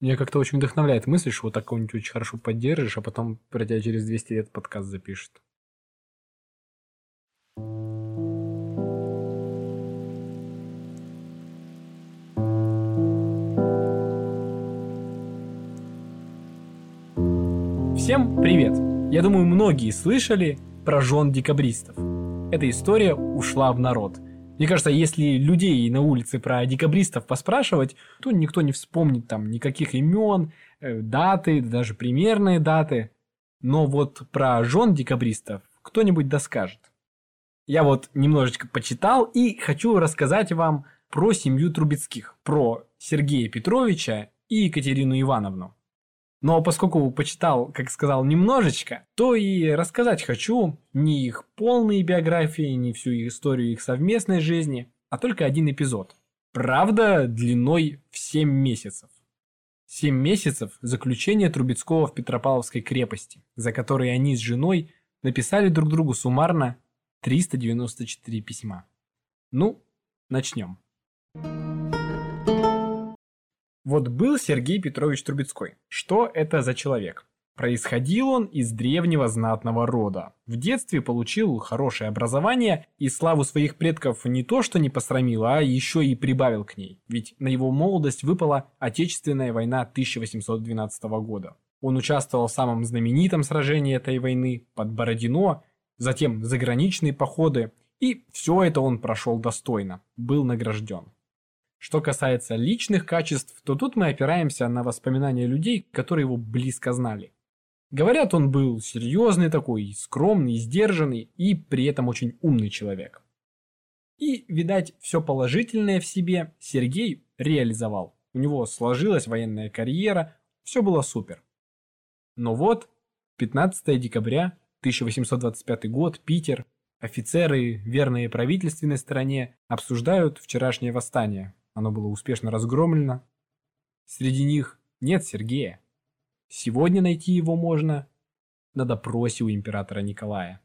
Меня как-то очень вдохновляет мысль, что вот так кого-нибудь очень хорошо поддержишь, а потом, пройдя через 200 лет, подкаст запишет. Всем привет! Я думаю, многие слышали про жен декабристов. Эта история ушла в народ. Мне кажется, если людей на улице про декабристов поспрашивать, то никто не вспомнит там никаких имен, э, даты, даже примерные даты. Но вот про жен декабристов кто-нибудь доскажет. Я вот немножечко почитал и хочу рассказать вам про семью Трубецких, про Сергея Петровича и Екатерину Ивановну. Но поскольку почитал, как сказал, немножечко, то и рассказать хочу не их полные биографии, не всю историю их совместной жизни, а только один эпизод. Правда, длиной в 7 месяцев. 7 месяцев заключения Трубецкого в Петропавловской крепости, за которые они с женой написали друг другу суммарно 394 письма. Ну, начнем. Вот был Сергей Петрович Трубецкой. Что это за человек? Происходил он из древнего знатного рода. В детстве получил хорошее образование и славу своих предков не то что не посрамил, а еще и прибавил к ней. Ведь на его молодость выпала Отечественная война 1812 года. Он участвовал в самом знаменитом сражении этой войны под Бородино, затем заграничные походы, и все это он прошел достойно, был награжден. Что касается личных качеств, то тут мы опираемся на воспоминания людей, которые его близко знали. Говорят, он был серьезный такой, скромный, сдержанный и при этом очень умный человек. И, видать, все положительное в себе Сергей реализовал. У него сложилась военная карьера, все было супер. Но вот, 15 декабря 1825 год, Питер, офицеры, верные правительственной стороне, обсуждают вчерашнее восстание, оно было успешно разгромлено. Среди них нет Сергея. Сегодня найти его можно на допросе у императора Николая.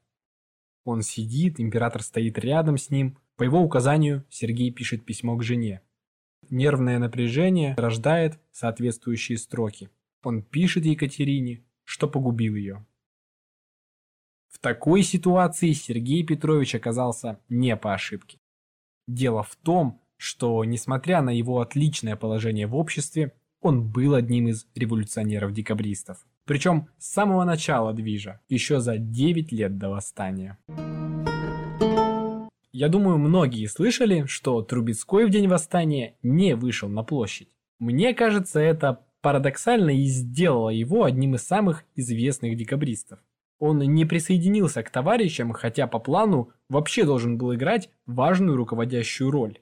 Он сидит, император стоит рядом с ним. По его указанию Сергей пишет письмо к жене. Нервное напряжение рождает соответствующие строки. Он пишет Екатерине, что погубил ее. В такой ситуации Сергей Петрович оказался не по ошибке. Дело в том, что, несмотря на его отличное положение в обществе, он был одним из революционеров-декабристов. Причем с самого начала движа, еще за 9 лет до восстания. Я думаю, многие слышали, что Трубецкой в день восстания не вышел на площадь. Мне кажется, это парадоксально и сделало его одним из самых известных декабристов. Он не присоединился к товарищам, хотя по плану вообще должен был играть важную руководящую роль.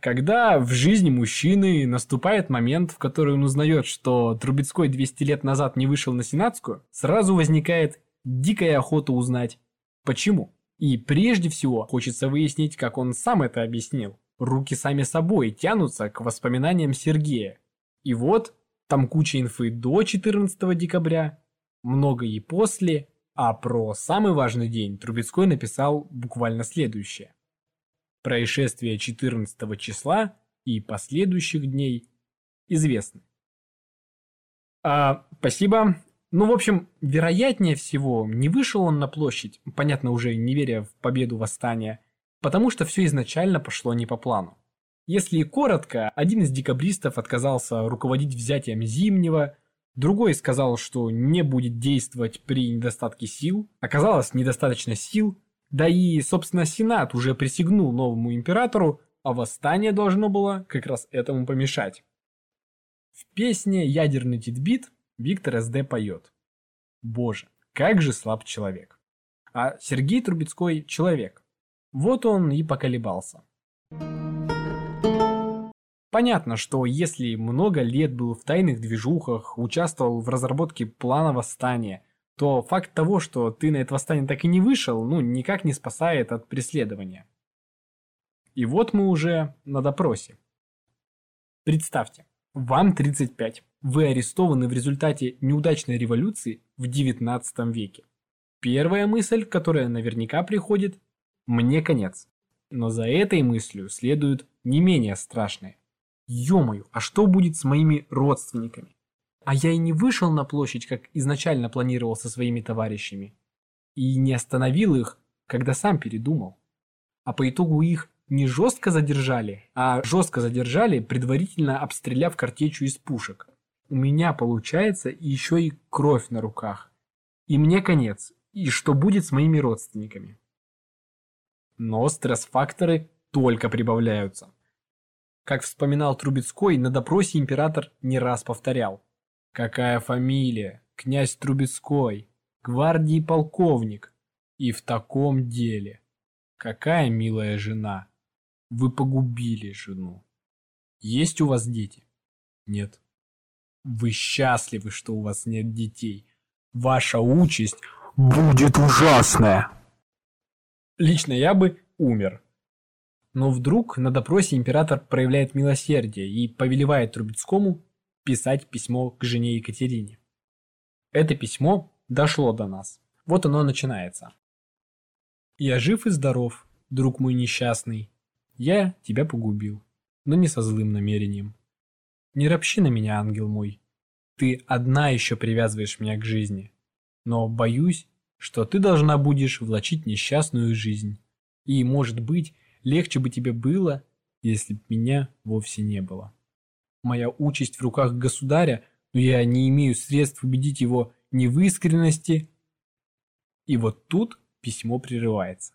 Когда в жизни мужчины наступает момент, в который он узнает, что Трубецкой 200 лет назад не вышел на Сенатскую, сразу возникает дикая охота узнать, почему. И прежде всего хочется выяснить, как он сам это объяснил. Руки сами собой тянутся к воспоминаниям Сергея. И вот, там куча инфы до 14 декабря, много и после, а про самый важный день Трубецкой написал буквально следующее. Происшествия 14 числа и последующих дней известны. А, спасибо. Ну, в общем, вероятнее всего, не вышел он на площадь, понятно, уже не веря в победу восстания, потому что все изначально пошло не по плану. Если коротко, один из декабристов отказался руководить взятием Зимнего, другой сказал, что не будет действовать при недостатке сил, оказалось недостаточно сил, да и, собственно, Сенат уже присягнул новому императору, а восстание должно было как раз этому помешать. В песне «Ядерный титбит» Виктор СД поет. Боже, как же слаб человек. А Сергей Трубецкой – человек. Вот он и поколебался. Понятно, что если много лет был в тайных движухах, участвовал в разработке плана восстания – то факт того, что ты на это восстание так и не вышел, ну, никак не спасает от преследования. И вот мы уже на допросе. Представьте, вам 35. Вы арестованы в результате неудачной революции в 19 веке. Первая мысль, которая наверняка приходит – мне конец. Но за этой мыслью следует не менее страшное. Ё-моё, а что будет с моими родственниками? А я и не вышел на площадь, как изначально планировал со своими товарищами. И не остановил их, когда сам передумал. А по итогу их не жестко задержали, а жестко задержали, предварительно обстреляв картечью из пушек. У меня получается еще и кровь на руках. И мне конец. И что будет с моими родственниками? Но стресс-факторы только прибавляются. Как вспоминал Трубецкой, на допросе император не раз повторял. Какая фамилия? Князь Трубецкой. Гвардии полковник. И в таком деле. Какая милая жена. Вы погубили жену. Есть у вас дети? Нет. Вы счастливы, что у вас нет детей. Ваша участь будет ужасная. Лично я бы умер. Но вдруг на допросе император проявляет милосердие и повелевает Трубецкому писать письмо к жене Екатерине. Это письмо дошло до нас. Вот оно начинается. «Я жив и здоров, друг мой несчастный. Я тебя погубил, но не со злым намерением. Не ропщи на меня, ангел мой. Ты одна еще привязываешь меня к жизни. Но боюсь, что ты должна будешь влачить несчастную жизнь. И, может быть, легче бы тебе было, если б меня вовсе не было. Моя участь в руках государя, но я не имею средств убедить его ни в искренности. И вот тут письмо прерывается.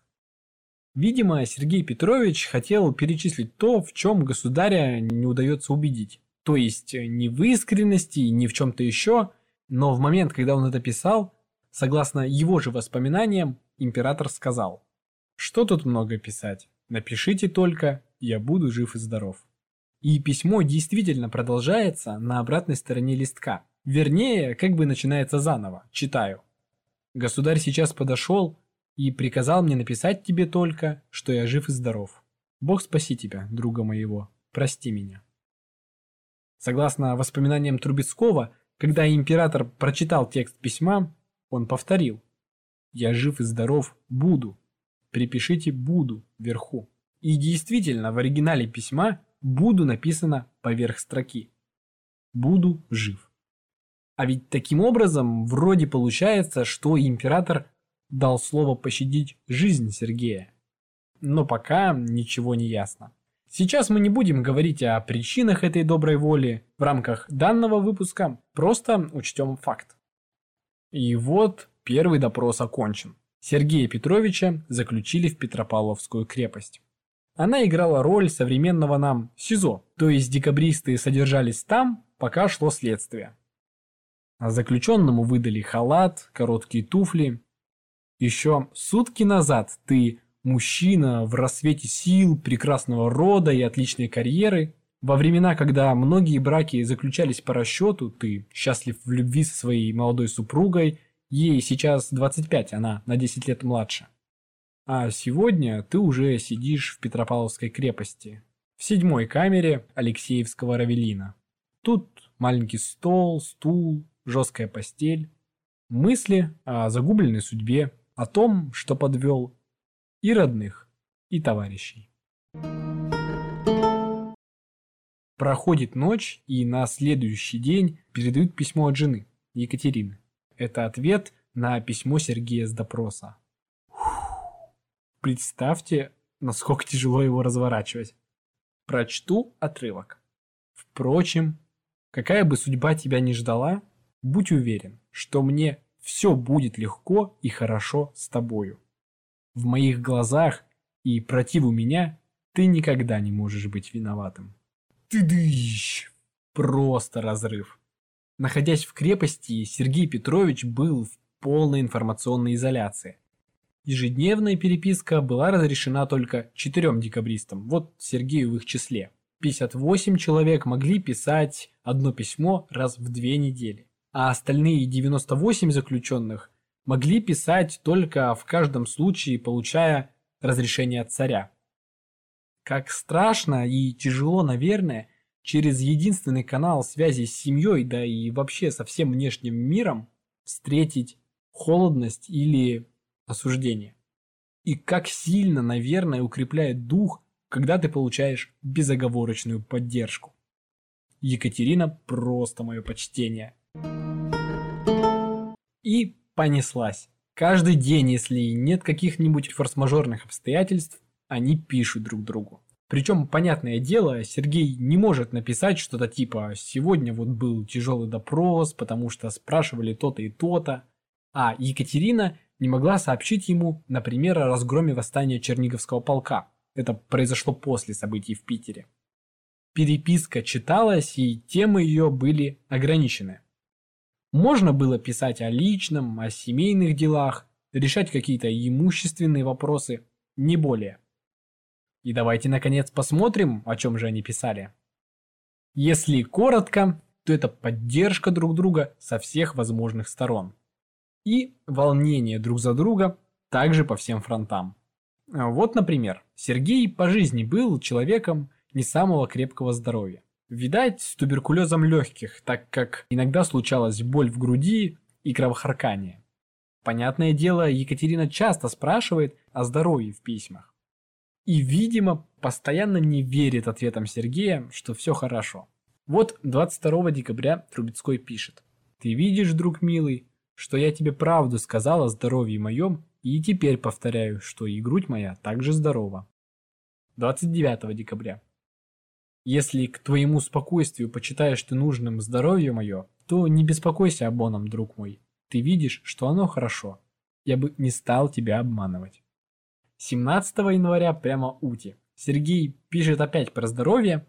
Видимо, Сергей Петрович хотел перечислить то, в чем государя не удается убедить. То есть э, не в искренности, не в чем-то еще, но в момент, когда он это писал, согласно его же воспоминаниям, император сказал, что тут много писать, напишите только, я буду жив и здоров. И письмо действительно продолжается на обратной стороне листка. Вернее, как бы начинается заново. Читаю. Государь сейчас подошел и приказал мне написать тебе только, что я жив и здоров. Бог спаси тебя, друга моего, прости меня. Согласно воспоминаниям Трубецкого, когда император прочитал текст письма, он повторил «Я жив и здоров, буду». Припишите «буду» вверху. И действительно, в оригинале письма «буду» написано поверх строки. «Буду жив». А ведь таким образом вроде получается, что император дал слово пощадить жизнь Сергея. Но пока ничего не ясно. Сейчас мы не будем говорить о причинах этой доброй воли в рамках данного выпуска, просто учтем факт. И вот первый допрос окончен. Сергея Петровича заключили в Петропавловскую крепость. Она играла роль современного нам СИЗО, то есть декабристы содержались там, пока шло следствие. А заключенному выдали халат, короткие туфли. Еще сутки назад ты мужчина в рассвете сил, прекрасного рода и отличной карьеры. Во времена, когда многие браки заключались по расчету, ты счастлив в любви со своей молодой супругой, ей сейчас 25, она на 10 лет младше. А сегодня ты уже сидишь в Петропавловской крепости, в седьмой камере Алексеевского Равелина. Тут маленький стол, стул, жесткая постель, мысли о загубленной судьбе, о том, что подвел и родных, и товарищей. Проходит ночь, и на следующий день передают письмо от жены, Екатерины. Это ответ на письмо Сергея с допроса. Представьте, насколько тяжело его разворачивать. Прочту отрывок. Впрочем, какая бы судьба тебя ни ждала, будь уверен, что мне все будет легко и хорошо с тобою в моих глазах и противу меня, ты никогда не можешь быть виноватым. Ты дыщ! Просто разрыв. Находясь в крепости, Сергей Петрович был в полной информационной изоляции. Ежедневная переписка была разрешена только четырем декабристам, вот Сергею в их числе. 58 человек могли писать одно письмо раз в две недели, а остальные 98 заключенных могли писать только в каждом случае, получая разрешение от царя. Как страшно и тяжело, наверное, через единственный канал связи с семьей, да и вообще со всем внешним миром, встретить холодность или осуждение. И как сильно, наверное, укрепляет дух, когда ты получаешь безоговорочную поддержку. Екатерина просто мое почтение. И понеслась. Каждый день, если нет каких-нибудь форс-мажорных обстоятельств, они пишут друг другу. Причем, понятное дело, Сергей не может написать что-то типа «сегодня вот был тяжелый допрос, потому что спрашивали то-то и то-то», а Екатерина не могла сообщить ему, например, о разгроме восстания Черниговского полка. Это произошло после событий в Питере. Переписка читалась, и темы ее были ограничены. Можно было писать о личном, о семейных делах, решать какие-то имущественные вопросы, не более. И давайте наконец посмотрим, о чем же они писали. Если коротко, то это поддержка друг друга со всех возможных сторон. И волнение друг за друга также по всем фронтам. Вот, например, Сергей по жизни был человеком не самого крепкого здоровья. Видать, с туберкулезом легких, так как иногда случалась боль в груди и кровохаркание. Понятное дело, Екатерина часто спрашивает о здоровье в письмах. И, видимо, постоянно не верит ответам Сергея, что все хорошо. Вот 22 декабря Трубецкой пишет. «Ты видишь, друг милый, что я тебе правду сказал о здоровье моем, и теперь повторяю, что и грудь моя также здорова». 29 декабря. «Если к твоему спокойствию почитаешь ты нужным здоровье мое, то не беспокойся об оном, друг мой. Ты видишь, что оно хорошо. Я бы не стал тебя обманывать». 17 января прямо Ути. Сергей пишет опять про здоровье.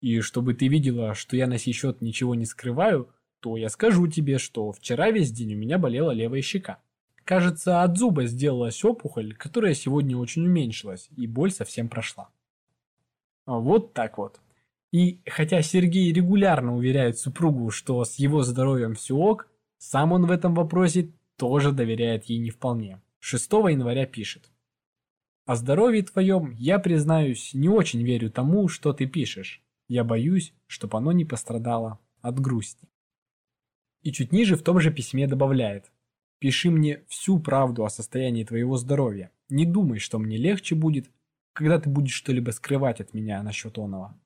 И чтобы ты видела, что я на сей счет ничего не скрываю, то я скажу тебе, что вчера весь день у меня болела левая щека. Кажется, от зуба сделалась опухоль, которая сегодня очень уменьшилась, и боль совсем прошла. Вот так вот. И хотя Сергей регулярно уверяет супругу, что с его здоровьем все ок, сам он в этом вопросе тоже доверяет ей не вполне. 6 января пишет. О здоровье твоем, я признаюсь, не очень верю тому, что ты пишешь. Я боюсь, чтоб оно не пострадало от грусти. И чуть ниже в том же письме добавляет. Пиши мне всю правду о состоянии твоего здоровья. Не думай, что мне легче будет, когда ты будешь что-либо скрывать от меня насчет оного.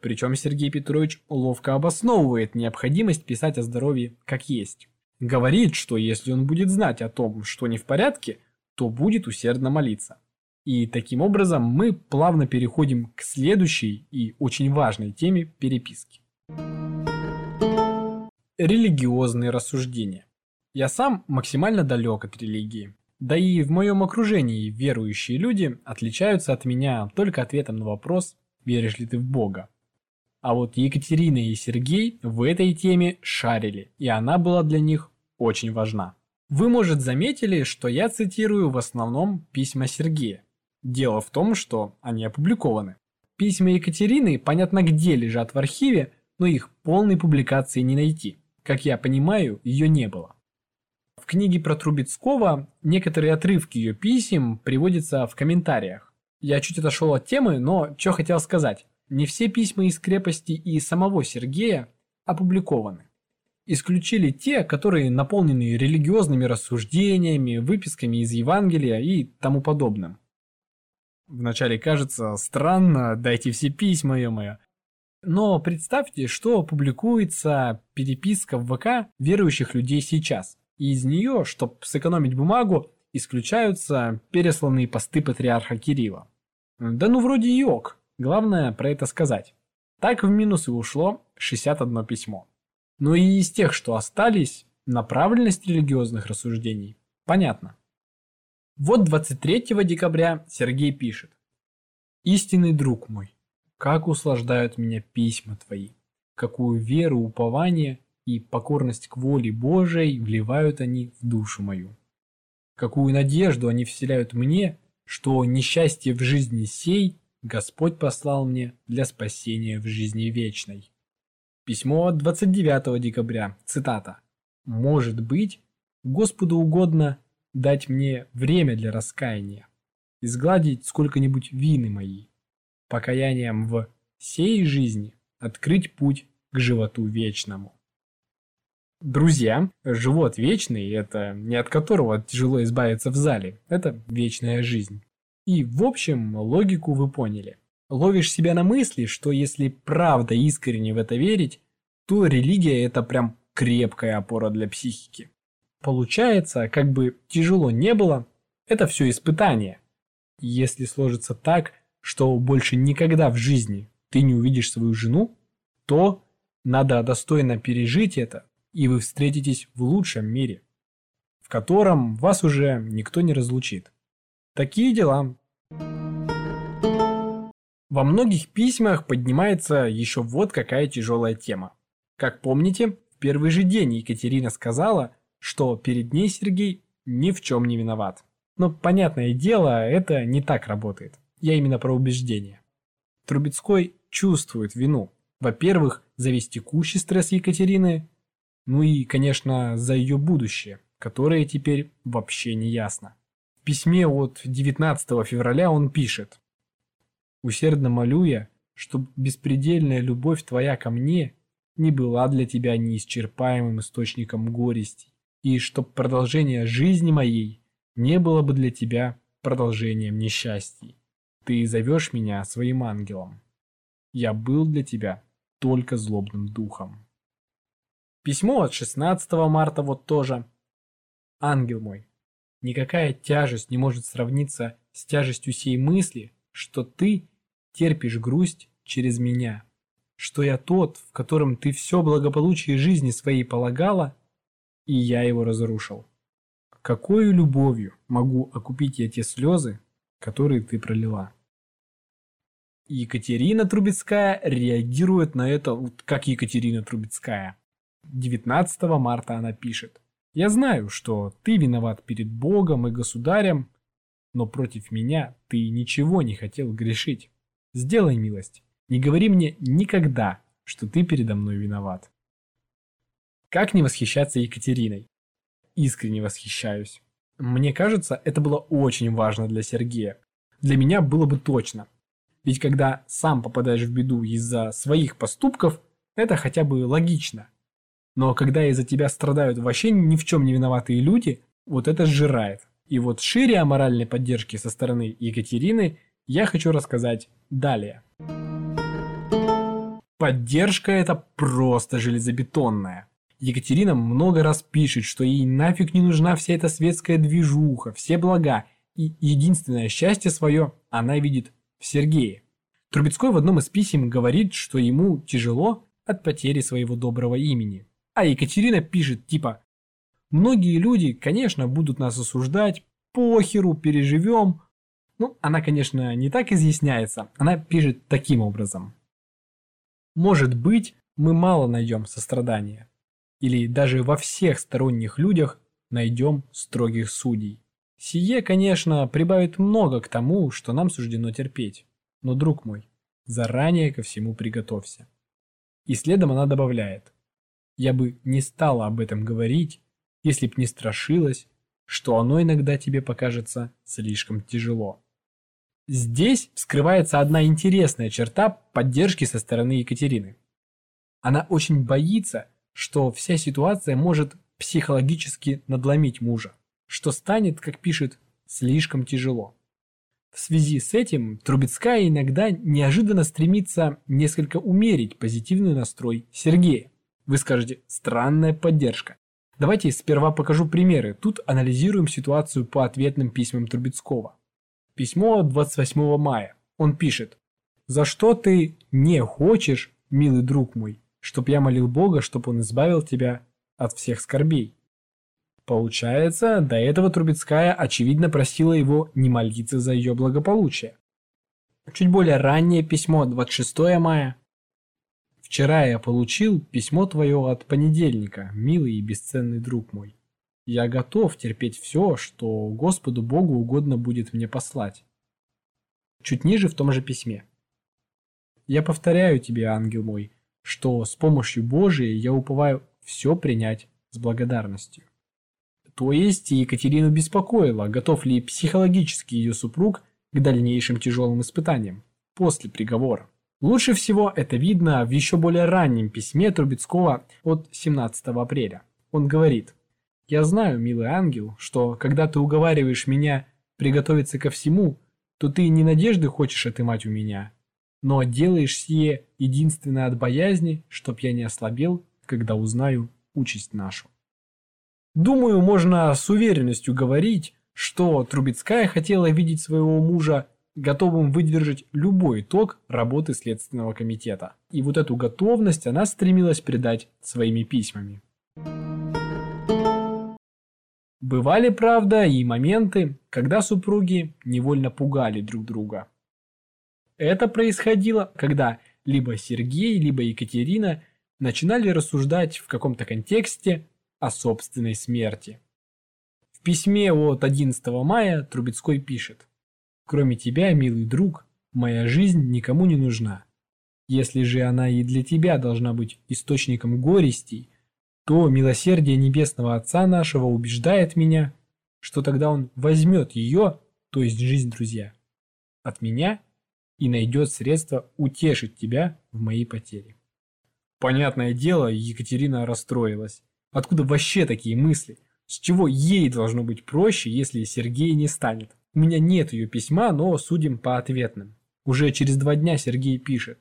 Причем Сергей Петрович ловко обосновывает необходимость писать о здоровье как есть. Говорит, что если он будет знать о том, что не в порядке, то будет усердно молиться. И таким образом мы плавно переходим к следующей и очень важной теме переписки. Религиозные рассуждения. Я сам максимально далек от религии. Да и в моем окружении верующие люди отличаются от меня только ответом на вопрос «Веришь ли ты в Бога?». А вот Екатерина и Сергей в этой теме шарили, и она была для них очень важна. Вы, может, заметили, что я цитирую в основном письма Сергея. Дело в том, что они опубликованы. Письма Екатерины, понятно где лежат в архиве, но их полной публикации не найти. Как я понимаю, ее не было. В книге про Трубецкого некоторые отрывки ее писем приводятся в комментариях. Я чуть отошел от темы, но что хотел сказать. Не все письма из крепости и самого Сергея опубликованы. Исключили те, которые наполнены религиозными рассуждениями, выписками из Евангелия и тому подобным. Вначале кажется странно, дайте все письма, ё-моё. Но представьте, что публикуется переписка в ВК верующих людей сейчас. И из нее, чтобы сэкономить бумагу, исключаются пересланные посты патриарха Кирилла. Да ну вроде и ок, главное про это сказать. Так в минус и ушло 61 письмо. Но и из тех, что остались, направленность религиозных рассуждений понятно. Вот 23 декабря Сергей пишет. «Истинный друг мой, как услаждают меня письма твои, какую веру, упование и покорность к воле Божией вливают они в душу мою. Какую надежду они вселяют мне, что несчастье в жизни сей Господь послал мне для спасения в жизни вечной». Письмо 29 декабря, цитата. «Может быть, Господу угодно дать мне время для раскаяния, изгладить сколько-нибудь вины мои, покаянием в сей жизни открыть путь к животу вечному. Друзья, живот вечный – это не от которого тяжело избавиться в зале, это вечная жизнь. И в общем логику вы поняли. ловишь себя на мысли, что если правда искренне в это верить, то религия это прям крепкая опора для психики. Получается, как бы тяжело не было, это все испытание. Если сложится так, что больше никогда в жизни ты не увидишь свою жену, то надо достойно пережить это, и вы встретитесь в лучшем мире, в котором вас уже никто не разлучит. Такие дела. Во многих письмах поднимается еще вот какая тяжелая тема. Как помните, в первый же день Екатерина сказала, что перед ней Сергей ни в чем не виноват. Но, понятное дело, это не так работает. Я именно про убеждение. Трубецкой чувствует вину. Во-первых, за весь текущий стресс Екатерины, ну и, конечно, за ее будущее, которое теперь вообще не ясно. В письме от 19 февраля он пишет «Усердно молю я, чтоб беспредельная любовь твоя ко мне не была для тебя неисчерпаемым источником горести, и чтоб продолжение жизни моей не было бы для тебя продолжением несчастий. Ты зовешь меня своим ангелом. Я был для тебя только злобным духом. Письмо от 16 марта вот тоже. Ангел мой, никакая тяжесть не может сравниться с тяжестью сей мысли, что ты терпишь грусть через меня, что я тот, в котором ты все благополучие жизни своей полагала, и я его разрушил. Какой любовью могу окупить я те слезы, которые ты пролила? Екатерина Трубецкая реагирует на это, как Екатерина Трубецкая. 19 марта она пишет. «Я знаю, что ты виноват перед Богом и государем, но против меня ты ничего не хотел грешить. Сделай милость, не говори мне никогда, что ты передо мной виноват». Как не восхищаться Екатериной? Искренне восхищаюсь. Мне кажется, это было очень важно для Сергея. Для меня было бы точно. Ведь когда сам попадаешь в беду из-за своих поступков, это хотя бы логично. Но когда из-за тебя страдают вообще ни в чем не виноватые люди, вот это сжирает. И вот шире о моральной поддержке со стороны Екатерины я хочу рассказать далее. Поддержка это просто железобетонная. Екатерина много раз пишет, что ей нафиг не нужна вся эта светская движуха, все блага, и единственное счастье свое она видит в Сергее. Трубецкой в одном из писем говорит, что ему тяжело от потери своего доброго имени. А Екатерина пишет типа «Многие люди, конечно, будут нас осуждать, похеру, переживем». Ну, она, конечно, не так изъясняется, она пишет таким образом. «Может быть, мы мало найдем сострадания, или даже во всех сторонних людях найдем строгих судей. Сие, конечно, прибавит много к тому, что нам суждено терпеть. Но, друг мой, заранее ко всему приготовься. И следом она добавляет. Я бы не стала об этом говорить, если б не страшилась, что оно иногда тебе покажется слишком тяжело. Здесь вскрывается одна интересная черта поддержки со стороны Екатерины. Она очень боится, что вся ситуация может психологически надломить мужа, что станет, как пишет, слишком тяжело. В связи с этим Трубецкая иногда неожиданно стремится несколько умерить позитивный настрой Сергея. Вы скажете «странная поддержка». Давайте сперва покажу примеры. Тут анализируем ситуацию по ответным письмам Трубецкого. Письмо 28 мая. Он пишет «За что ты не хочешь, милый друг мой, чтоб я молил Бога, чтоб он избавил тебя от всех скорбей. Получается, до этого Трубецкая очевидно просила его не молиться за ее благополучие. Чуть более раннее письмо, 26 мая. «Вчера я получил письмо твое от понедельника, милый и бесценный друг мой. Я готов терпеть все, что Господу Богу угодно будет мне послать». Чуть ниже в том же письме. «Я повторяю тебе, ангел мой, что с помощью Божией я уповаю все принять с благодарностью. То есть Екатерину беспокоило, готов ли психологически ее супруг к дальнейшим тяжелым испытаниям после приговора. Лучше всего это видно в еще более раннем письме Трубецкого от 17 апреля. Он говорит «Я знаю, милый ангел, что когда ты уговариваешь меня приготовиться ко всему, то ты не надежды хочешь отымать у меня, но делаешь сие единственно от боязни, чтоб я не ослабел, когда узнаю участь нашу. Думаю, можно с уверенностью говорить, что Трубецкая хотела видеть своего мужа готовым выдержать любой итог работы Следственного комитета. И вот эту готовность она стремилась передать своими письмами. Бывали, правда, и моменты, когда супруги невольно пугали друг друга. Это происходило, когда либо Сергей, либо Екатерина начинали рассуждать в каком-то контексте о собственной смерти. В письме от 11 мая Трубецкой пишет «Кроме тебя, милый друг, моя жизнь никому не нужна. Если же она и для тебя должна быть источником горестей, то милосердие Небесного Отца нашего убеждает меня, что тогда Он возьмет ее, то есть жизнь, друзья, от меня и найдет средства утешить тебя в моей потере. Понятное дело, Екатерина расстроилась. Откуда вообще такие мысли? С чего ей должно быть проще, если Сергей не станет? У меня нет ее письма, но судим по ответным. Уже через два дня Сергей пишет.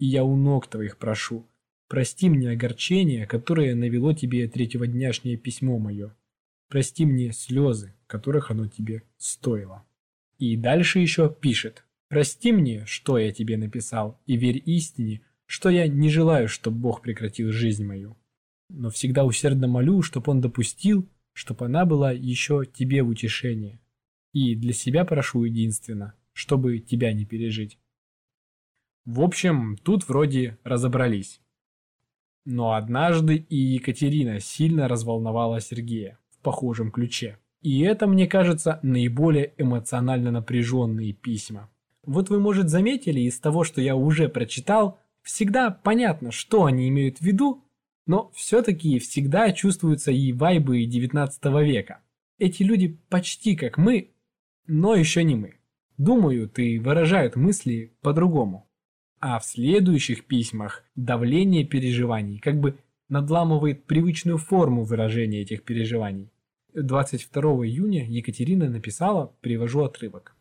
И я у ног твоих прошу. Прости мне огорчение, которое навело тебе третьего дняшнее письмо мое. Прости мне слезы, которых оно тебе стоило. И дальше еще пишет. Прости мне, что я тебе написал, и верь истине, что я не желаю, чтобы Бог прекратил жизнь мою. Но всегда усердно молю, чтобы Он допустил, чтобы она была еще тебе в утешение. И для себя прошу единственно, чтобы тебя не пережить. В общем, тут вроде разобрались. Но однажды и Екатерина сильно разволновала Сергея в похожем ключе. И это, мне кажется, наиболее эмоционально напряженные письма. Вот вы, может, заметили из того, что я уже прочитал, всегда понятно, что они имеют в виду, но все-таки всегда чувствуются и вайбы 19 века. Эти люди почти как мы, но еще не мы. Думают и выражают мысли по-другому. А в следующих письмах давление переживаний как бы надламывает привычную форму выражения этих переживаний. 22 июня Екатерина написала, привожу отрывок.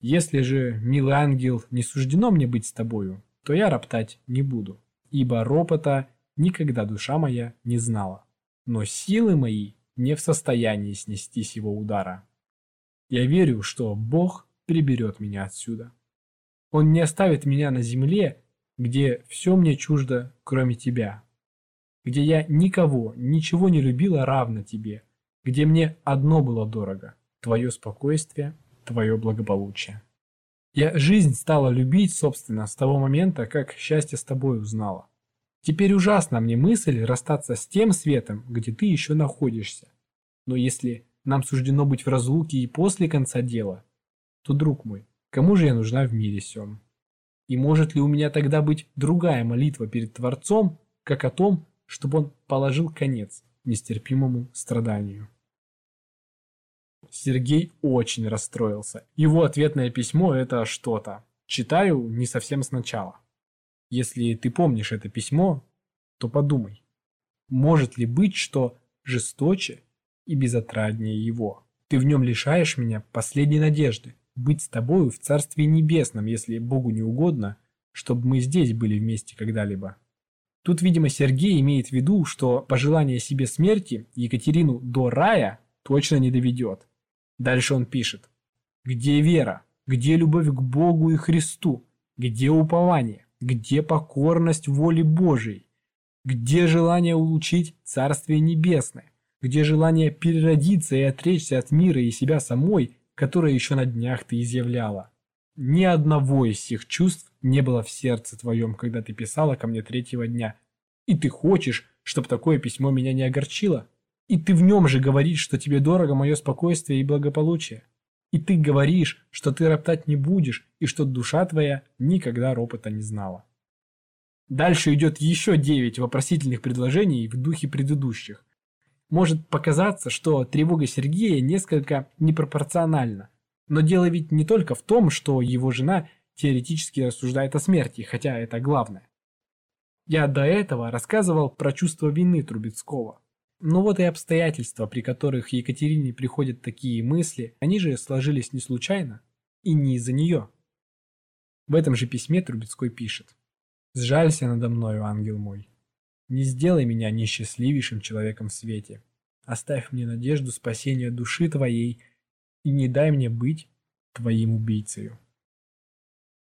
Если же, милый ангел, не суждено мне быть с тобою, то я роптать не буду, ибо ропота никогда душа моя не знала, но силы мои не в состоянии снести сего удара. Я верю, что Бог приберет меня отсюда. Он не оставит меня на земле, где все мне чуждо, кроме тебя, где я никого, ничего не любила равно тебе, где мне одно было дорого – твое спокойствие твое благополучие. Я жизнь стала любить, собственно, с того момента, как счастье с тобой узнала. Теперь ужасна мне мысль расстаться с тем светом, где ты еще находишься. Но если нам суждено быть в разлуке и после конца дела, то, друг мой, кому же я нужна в мире сём? И может ли у меня тогда быть другая молитва перед Творцом, как о том, чтобы он положил конец нестерпимому страданию? Сергей очень расстроился. Его ответное письмо – это что-то. Читаю не совсем сначала. Если ты помнишь это письмо, то подумай, может ли быть, что жесточе и безотраднее его? Ты в нем лишаешь меня последней надежды быть с тобою в Царстве Небесном, если Богу не угодно, чтобы мы здесь были вместе когда-либо. Тут, видимо, Сергей имеет в виду, что пожелание себе смерти Екатерину до рая точно не доведет. Дальше он пишет. Где вера? Где любовь к Богу и Христу? Где упование? Где покорность воле Божией? Где желание улучшить Царствие Небесное? Где желание переродиться и отречься от мира и себя самой, которое еще на днях ты изъявляла? Ни одного из всех чувств не было в сердце твоем, когда ты писала ко мне третьего дня. И ты хочешь, чтобы такое письмо меня не огорчило? И ты в нем же говоришь, что тебе дорого мое спокойствие и благополучие. И ты говоришь, что ты роптать не будешь, и что душа твоя никогда ропота не знала. Дальше идет еще девять вопросительных предложений в духе предыдущих. Может показаться, что тревога Сергея несколько непропорциональна. Но дело ведь не только в том, что его жена теоретически рассуждает о смерти, хотя это главное. Я до этого рассказывал про чувство вины Трубецкого. Но вот и обстоятельства, при которых Екатерине приходят такие мысли, они же сложились не случайно и не из-за нее. В этом же письме Трубецкой пишет. «Сжалься надо мною, ангел мой. Не сделай меня несчастливейшим человеком в свете. Оставь мне надежду спасения души твоей и не дай мне быть твоим убийцею».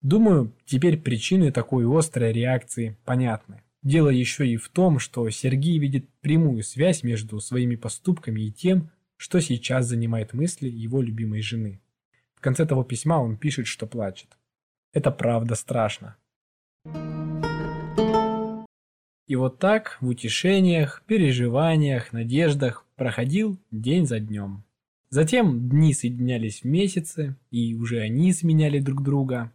Думаю, теперь причины такой острой реакции понятны. Дело еще и в том, что Сергей видит прямую связь между своими поступками и тем, что сейчас занимает мысли его любимой жены. В конце того письма он пишет, что плачет. Это правда страшно. И вот так в утешениях, переживаниях, надеждах проходил день за днем. Затем дни соединялись в месяцы, и уже они сменяли друг друга.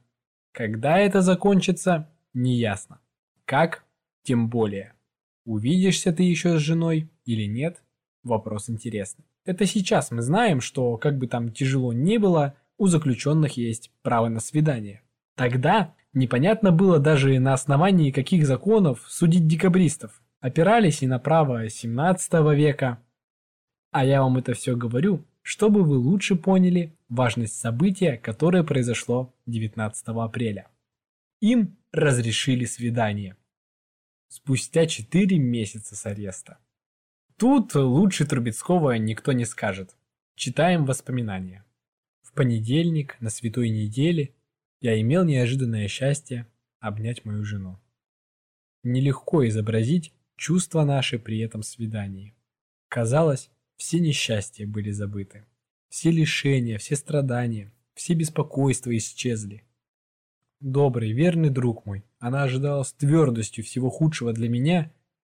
Когда это закончится, неясно. Как, тем более. Увидишься ты еще с женой или нет, вопрос интересный. Это сейчас мы знаем, что как бы там тяжело ни было, у заключенных есть право на свидание. Тогда непонятно было даже на основании каких законов судить декабристов. Опирались и на право 17 века. А я вам это все говорю, чтобы вы лучше поняли важность события, которое произошло 19 апреля. Им разрешили свидание. Спустя 4 месяца с ареста. Тут лучше Трубецкого никто не скажет. Читаем воспоминания. В понедельник, на святой неделе, я имел неожиданное счастье обнять мою жену. Нелегко изобразить чувства наши при этом свидании. Казалось, все несчастья были забыты. Все лишения, все страдания, все беспокойства исчезли. Добрый, верный друг мой, она ожидала с твердостью всего худшего для меня,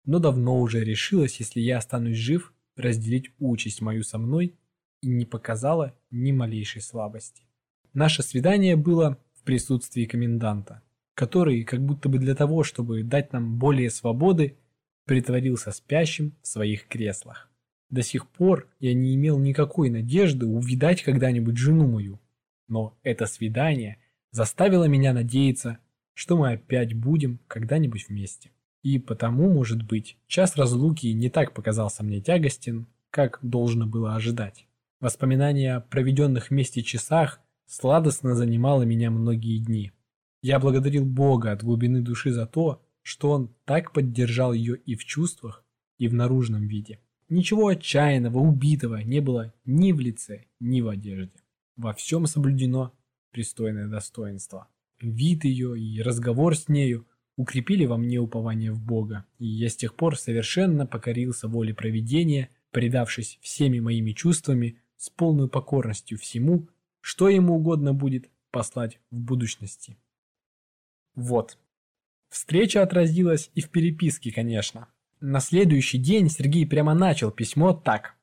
но давно уже решилась, если я останусь жив, разделить участь мою со мной и не показала ни малейшей слабости. Наше свидание было присутствии коменданта, который, как будто бы для того, чтобы дать нам более свободы, притворился спящим в своих креслах. До сих пор я не имел никакой надежды увидать когда-нибудь жену мою, но это свидание заставило меня надеяться, что мы опять будем когда-нибудь вместе. И потому, может быть, час разлуки не так показался мне тягостен, как должно было ожидать. Воспоминания о проведенных вместе часах сладостно занимала меня многие дни. Я благодарил Бога от глубины души за то, что Он так поддержал ее и в чувствах, и в наружном виде. Ничего отчаянного, убитого не было ни в лице, ни в одежде. Во всем соблюдено пристойное достоинство. Вид ее и разговор с нею укрепили во мне упование в Бога, и я с тех пор совершенно покорился воле провидения, предавшись всеми моими чувствами с полной покорностью всему, что ему угодно будет послать в будущности. Вот. Встреча отразилась и в переписке, конечно. На следующий день Сергей прямо начал письмо так.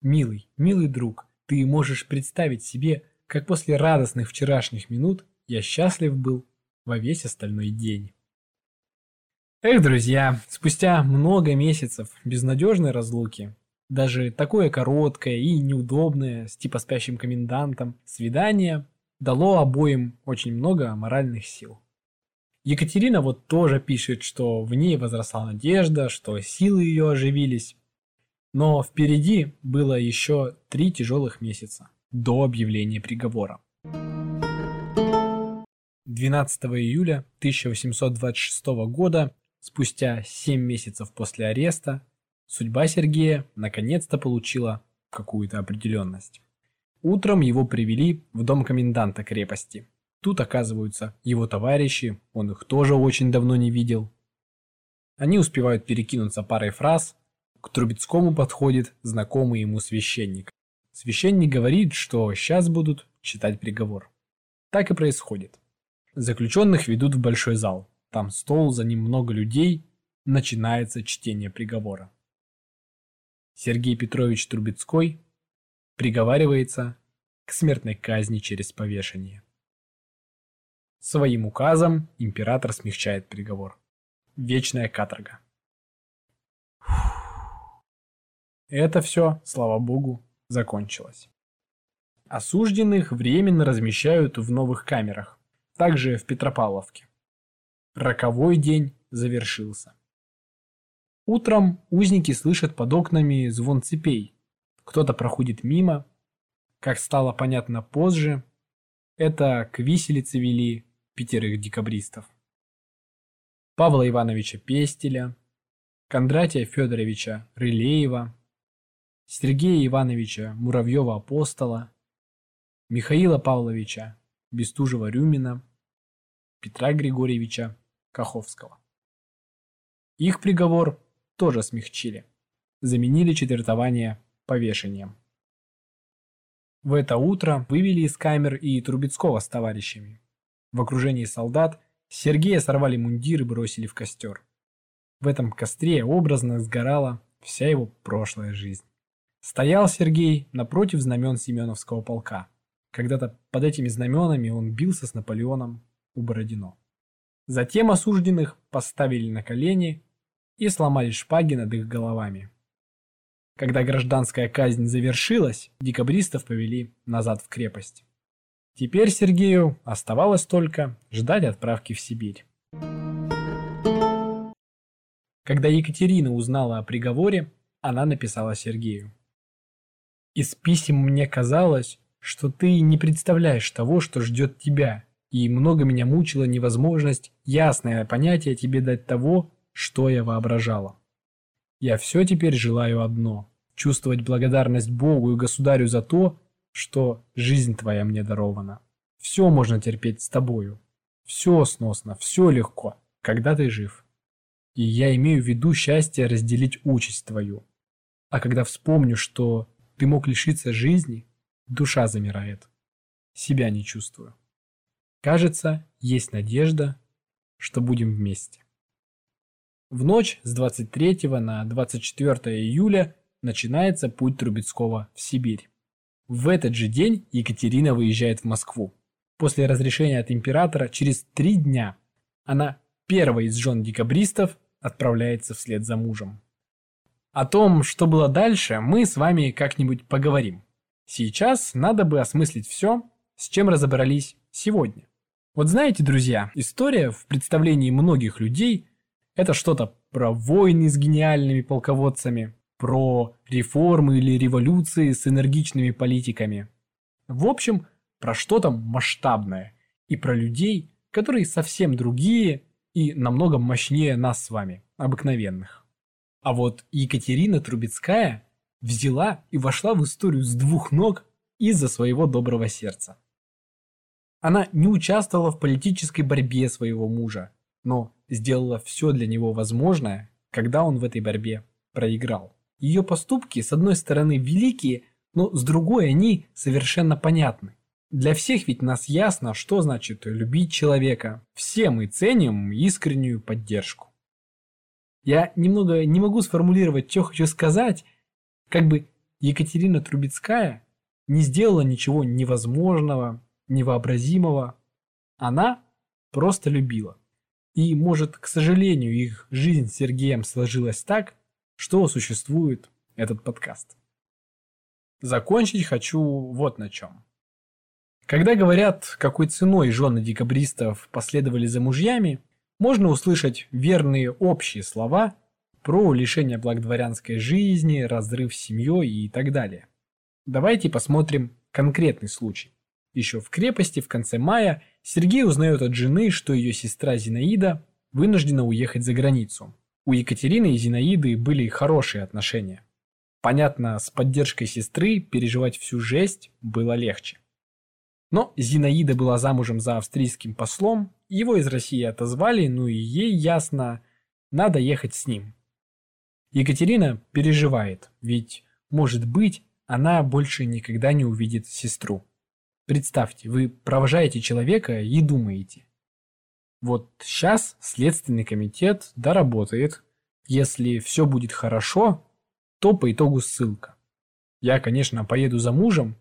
«Милый, милый друг, ты можешь представить себе, как после радостных вчерашних минут я счастлив был во весь остальной день». Эх, друзья, спустя много месяцев безнадежной разлуки даже такое короткое и неудобное, с типа спящим комендантом, свидание дало обоим очень много моральных сил. Екатерина вот тоже пишет, что в ней возросла надежда, что силы ее оживились. Но впереди было еще три тяжелых месяца до объявления приговора. 12 июля 1826 года, спустя 7 месяцев после ареста, Судьба Сергея наконец-то получила какую-то определенность. Утром его привели в дом коменданта крепости. Тут оказываются его товарищи, он их тоже очень давно не видел. Они успевают перекинуться парой фраз, к Трубецкому подходит знакомый ему священник. Священник говорит, что сейчас будут читать приговор. Так и происходит. Заключенных ведут в большой зал. Там стол, за ним много людей. Начинается чтение приговора. Сергей Петрович Трубецкой приговаривается к смертной казни через повешение. Своим указом император смягчает приговор. Вечная каторга. Это все, слава богу, закончилось. Осужденных временно размещают в новых камерах, также в Петропавловке. Роковой день завершился. Утром узники слышат под окнами звон цепей. Кто-то проходит мимо. Как стало понятно позже, это к виселице вели пятерых декабристов. Павла Ивановича Пестеля, Кондратия Федоровича Рылеева, Сергея Ивановича Муравьева-Апостола, Михаила Павловича Бестужева-Рюмина, Петра Григорьевича Каховского. Их приговор тоже смягчили, заменили четвертование повешением. В это утро вывели из камер и Трубецкого с товарищами. В окружении солдат Сергея сорвали мундир и бросили в костер. В этом костре образно сгорала вся его прошлая жизнь. Стоял Сергей напротив знамен Семеновского полка. Когда-то под этими знаменами он бился с Наполеоном у Бородино. Затем осужденных поставили на колени и сломали шпаги над их головами. Когда гражданская казнь завершилась, декабристов повели назад в крепость. Теперь Сергею оставалось только ждать отправки в Сибирь. Когда Екатерина узнала о приговоре, она написала Сергею. «Из писем мне казалось, что ты не представляешь того, что ждет тебя, и много меня мучила невозможность ясное понятие тебе дать того, что я воображала. Я все теперь желаю одно – чувствовать благодарность Богу и Государю за то, что жизнь твоя мне дарована. Все можно терпеть с тобою. Все сносно, все легко, когда ты жив. И я имею в виду счастье разделить участь твою. А когда вспомню, что ты мог лишиться жизни, душа замирает. Себя не чувствую. Кажется, есть надежда, что будем вместе. В ночь с 23 на 24 июля начинается путь Трубецкого в Сибирь. В этот же день Екатерина выезжает в Москву. После разрешения от императора через три дня она первая из жен декабристов отправляется вслед за мужем. О том, что было дальше, мы с вами как-нибудь поговорим. Сейчас надо бы осмыслить все, с чем разобрались сегодня. Вот знаете, друзья, история в представлении многих людей это что-то про войны с гениальными полководцами, про реформы или революции с энергичными политиками. В общем, про что-то масштабное и про людей, которые совсем другие и намного мощнее нас с вами, обыкновенных. А вот Екатерина Трубецкая взяла и вошла в историю с двух ног из-за своего доброго сердца. Она не участвовала в политической борьбе своего мужа, но сделала все для него возможное, когда он в этой борьбе проиграл. Ее поступки, с одной стороны, великие, но с другой они совершенно понятны. Для всех ведь нас ясно, что значит любить человека. Все мы ценим искреннюю поддержку. Я немного не могу сформулировать, что хочу сказать, как бы Екатерина Трубецкая не сделала ничего невозможного, невообразимого. Она просто любила. И, может, к сожалению, их жизнь с Сергеем сложилась так, что существует этот подкаст. Закончить хочу вот на чем. Когда говорят, какой ценой жены декабристов последовали за мужьями, можно услышать верные общие слова про лишение благодворянской жизни, разрыв с семьей и так далее. Давайте посмотрим конкретный случай. Еще в крепости в конце мая Сергей узнает от жены, что ее сестра Зинаида вынуждена уехать за границу. У Екатерины и Зинаиды были хорошие отношения. Понятно, с поддержкой сестры переживать всю жесть было легче. Но Зинаида была замужем за австрийским послом, его из России отозвали, ну и ей ясно, надо ехать с ним. Екатерина переживает, ведь, может быть, она больше никогда не увидит сестру. Представьте, вы провожаете человека и думаете. Вот сейчас Следственный комитет доработает. Если все будет хорошо, то по итогу ссылка. Я, конечно, поеду за мужем,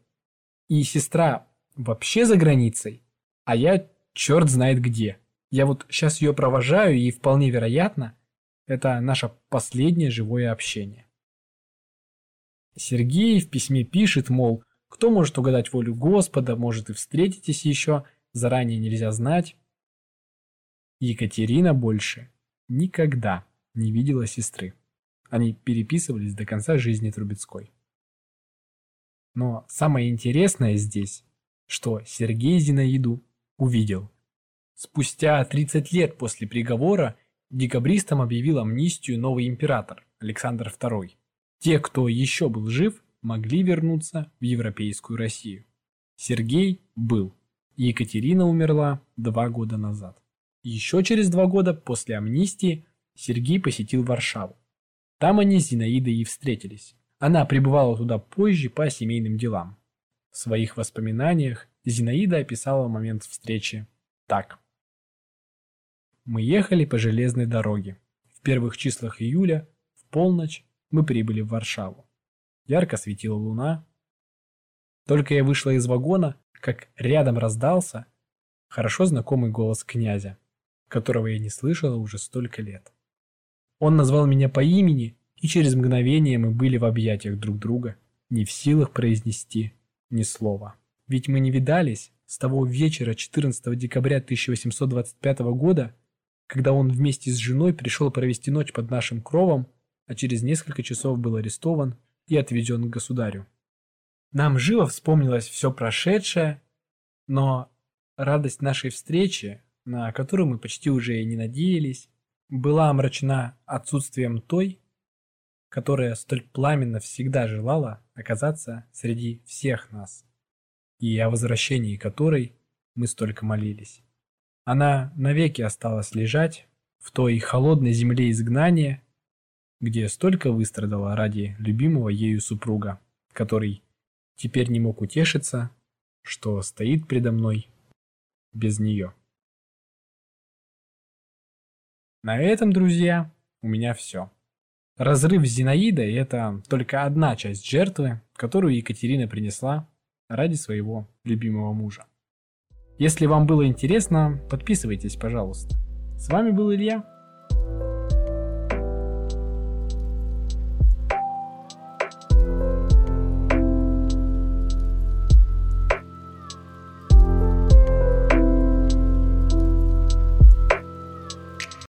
и сестра вообще за границей, а я черт знает где. Я вот сейчас ее провожаю, и вполне вероятно, это наше последнее живое общение. Сергей в письме пишет, мол, кто может угадать волю Господа, может и встретитесь еще, заранее нельзя знать. Екатерина больше никогда не видела сестры. Они переписывались до конца жизни Трубецкой. Но самое интересное здесь, что Сергей Зинаиду увидел. Спустя 30 лет после приговора декабристам объявил амнистию новый император Александр II. Те, кто еще был жив, могли вернуться в европейскую Россию. Сергей был. Екатерина умерла два года назад. Еще через два года после амнистии Сергей посетил Варшаву. Там они с Зинаидой и встретились. Она прибывала туда позже по семейным делам. В своих воспоминаниях Зинаида описала момент встречи так. Мы ехали по железной дороге. В первых числах июля, в полночь, мы прибыли в Варшаву. Ярко светила луна. Только я вышла из вагона, как рядом раздался хорошо знакомый голос князя, которого я не слышала уже столько лет. Он назвал меня по имени, и через мгновение мы были в объятиях друг друга, не в силах произнести ни слова. Ведь мы не видались с того вечера 14 декабря 1825 года, когда он вместе с женой пришел провести ночь под нашим кровом, а через несколько часов был арестован и отведен к государю. Нам живо вспомнилось все прошедшее, но радость нашей встречи, на которую мы почти уже и не надеялись, была омрачена отсутствием той, которая столь пламенно всегда желала оказаться среди всех нас, и о возвращении которой мы столько молились. Она навеки осталась лежать в той холодной земле изгнания, где столько выстрадала ради любимого ею супруга, который теперь не мог утешиться, что стоит предо мной без нее. На этом, друзья, у меня все. Разрыв с Зинаидой – это только одна часть жертвы, которую Екатерина принесла ради своего любимого мужа. Если вам было интересно, подписывайтесь, пожалуйста. С вами был Илья.